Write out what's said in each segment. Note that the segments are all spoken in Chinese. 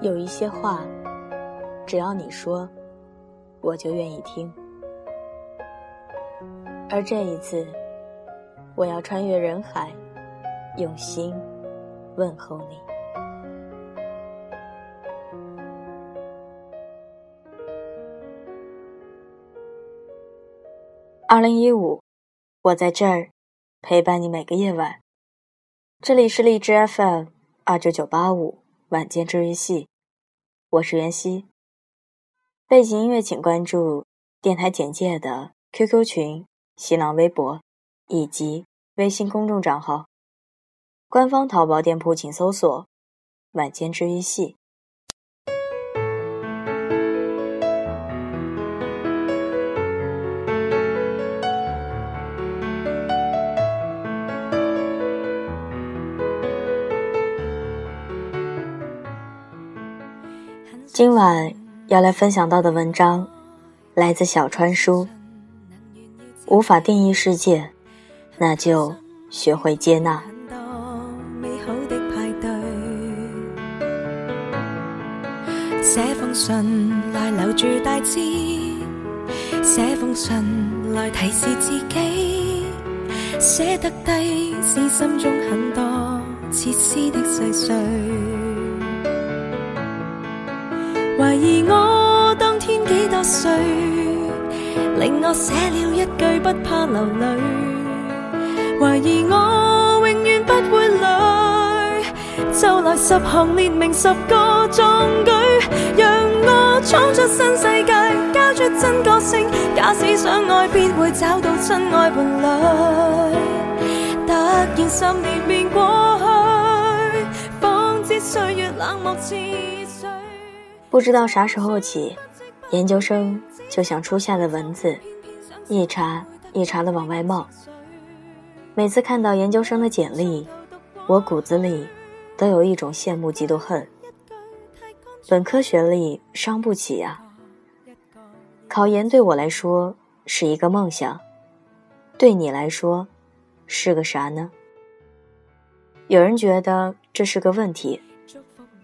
有一些话，只要你说，我就愿意听。而这一次，我要穿越人海，用心问候你。二零一五，我在这儿陪伴你每个夜晚。这里是荔枝 FM 二九九八五晚间治愈系，我是袁熙。背景音乐请关注电台简介的 QQ 群、新浪微博以及微信公众账号。官方淘宝店铺请搜索“晚间治愈系”。今晚要来分享到的文章，来自小川书。无法定义世界，那就学会接纳。写封信来留住大志，写封信来提示自己，写得低是心中很多切丝的细碎。怀疑我当天几多岁，令我写了一句不怕流泪。怀疑我永远不会累，就来十行列明十个壮举，让我闯出新世界，交出真个性。假使相爱，必会找到真爱伴侣。突然十年便过去，方知岁月冷漠。不知道啥时候起，研究生就像初夏的蚊子，一茬一茬的往外冒。每次看到研究生的简历，我骨子里都有一种羡慕、嫉妒、恨。本科学历伤不起呀。考研对我来说是一个梦想，对你来说是个啥呢？有人觉得这是个问题。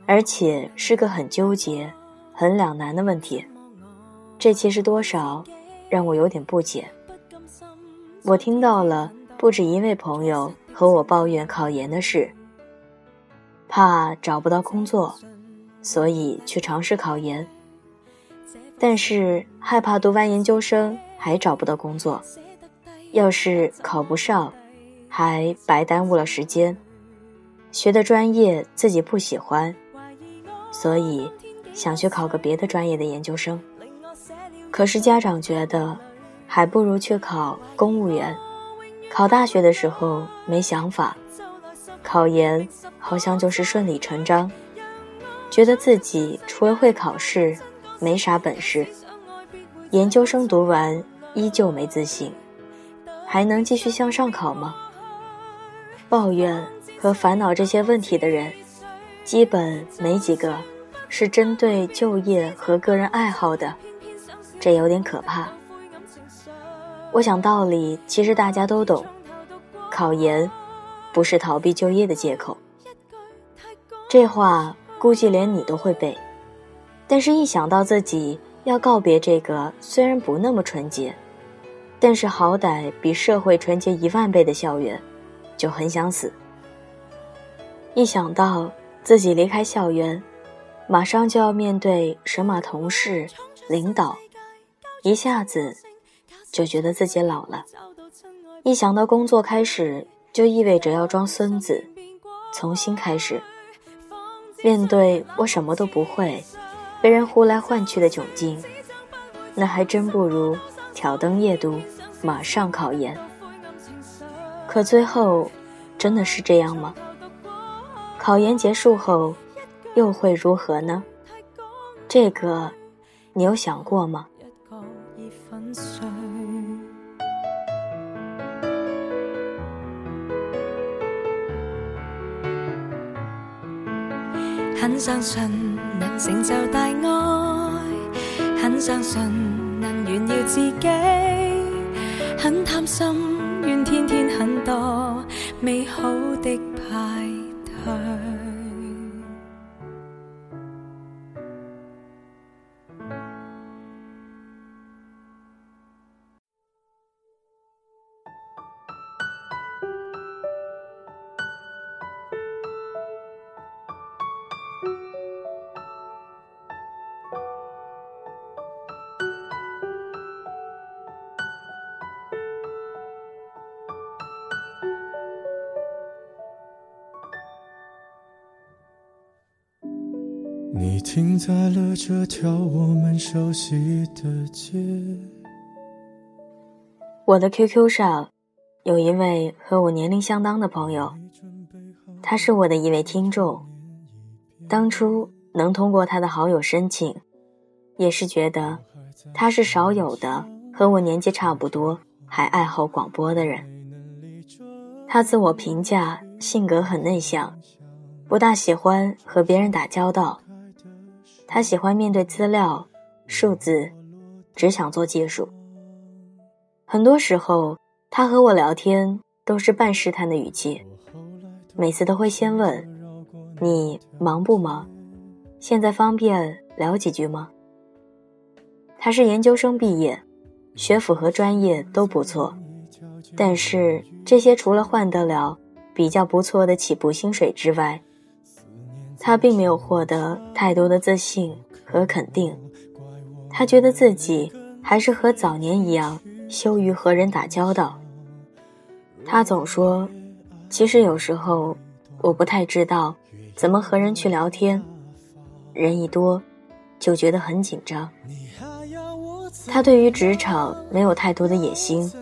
而且是个很纠结、很两难的问题，这其实多少让我有点不解。我听到了不止一位朋友和我抱怨考研的事，怕找不到工作，所以去尝试考研，但是害怕读完研究生还找不到工作，要是考不上，还白耽误了时间，学的专业自己不喜欢。所以，想去考个别的专业的研究生，可是家长觉得，还不如去考公务员。考大学的时候没想法，考研好像就是顺理成章，觉得自己除了会考试，没啥本事。研究生读完依旧没自信，还能继续向上考吗？抱怨和烦恼这些问题的人。基本没几个是针对就业和个人爱好的，这有点可怕。我想道理其实大家都懂，考研不是逃避就业的借口。这话估计连你都会背，但是一想到自己要告别这个虽然不那么纯洁，但是好歹比社会纯洁一万倍的校园，就很想死。一想到。自己离开校园，马上就要面对神马同事、领导，一下子就觉得自己老了。一想到工作开始就意味着要装孙子，重新开始，面对我什么都不会，被人呼来唤去的窘境，那还真不如挑灯夜读，马上考研。可最后，真的是这样吗？考研结束后，又会如何呢？这个，你有想过吗？很相信能成就大爱，很相信能炫耀自己，很贪心愿天天很多美好的派。你停在了这条我们熟悉的街。我的 QQ 上有一位和我年龄相当的朋友，他是我的一位听众。当初能通过他的好友申请，也是觉得他是少有的和我年纪差不多还爱好广播的人。他自我评价性格很内向，不大喜欢和别人打交道。他喜欢面对资料、数字，只想做技术。很多时候，他和我聊天都是半试探的语气，每次都会先问：“你忙不忙？现在方便聊几句吗？”他是研究生毕业，学府和专业都不错，但是这些除了换得了比较不错的起步薪水之外，他并没有获得太多的自信和肯定。他觉得自己还是和早年一样。羞于和人打交道，他总说：“其实有时候我不太知道怎么和人去聊天，人一多就觉得很紧张。”他对于职场没有太多的野心，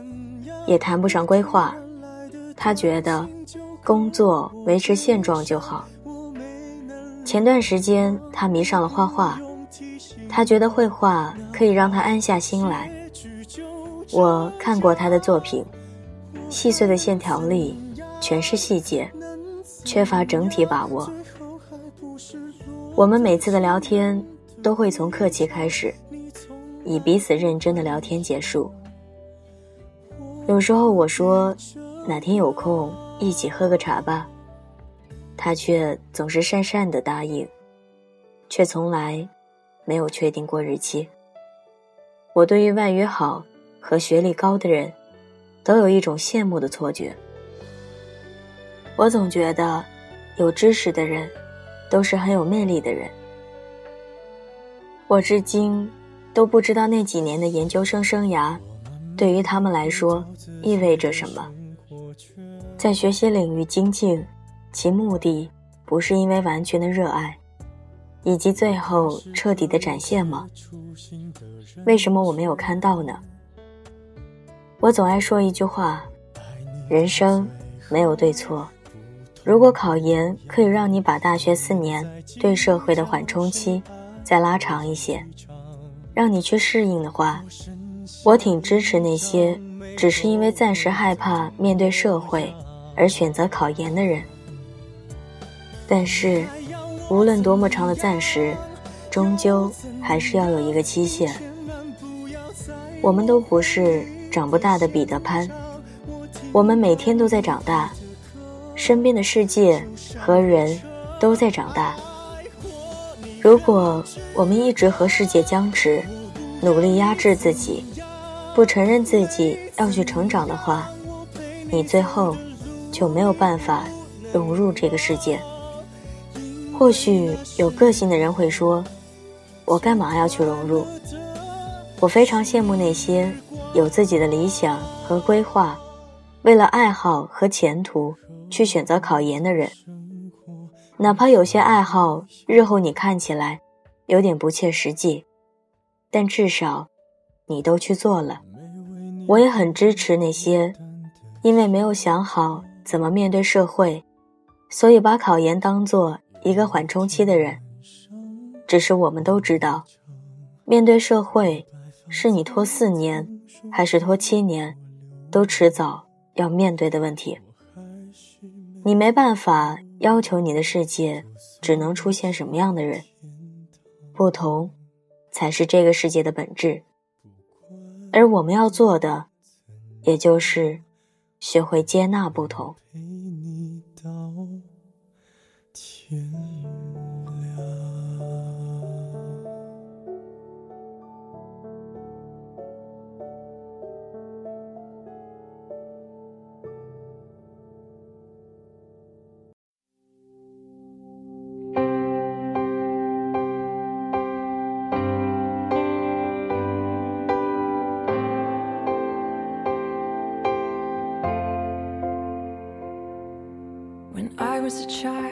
也谈不上规划。他觉得工作维持现状就好。前段时间他迷上了画画，他觉得绘画可以让他安下心来。我看过他的作品，细碎的线条里全是细节，缺乏整体把握。我们每次的聊天都会从客气开始，以彼此认真的聊天结束。有时候我说哪天有空一起喝个茶吧，他却总是讪讪的答应，却从来没有确定过日期。我对于外语好。和学历高的人，都有一种羡慕的错觉。我总觉得，有知识的人，都是很有魅力的人。我至今都不知道那几年的研究生生涯，对于他们来说意味着什么。在学习领域精进，其目的不是因为完全的热爱，以及最后彻底的展现吗？为什么我没有看到呢？我总爱说一句话：人生没有对错。如果考研可以让你把大学四年对社会的缓冲期再拉长一些，让你去适应的话，我挺支持那些只是因为暂时害怕面对社会而选择考研的人。但是，无论多么长的暂时，终究还是要有一个期限。我们都不是。长不大的彼得潘，我们每天都在长大，身边的世界和人都在长大。如果我们一直和世界僵持，努力压制自己，不承认自己要去成长的话，你最后就没有办法融入这个世界。或许有个性的人会说：“我干嘛要去融入？”我非常羡慕那些。有自己的理想和规划，为了爱好和前途去选择考研的人，哪怕有些爱好日后你看起来有点不切实际，但至少你都去做了。我也很支持那些因为没有想好怎么面对社会，所以把考研当做一个缓冲期的人。只是我们都知道，面对社会是你拖四年。还是拖七年，都迟早要面对的问题。你没办法要求你的世界只能出现什么样的人，不同才是这个世界的本质。而我们要做的，也就是学会接纳不同。When I was a child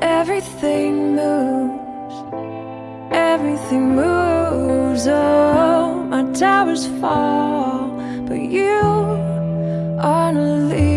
Everything moves, everything moves. Oh, my towers fall, but you aren't.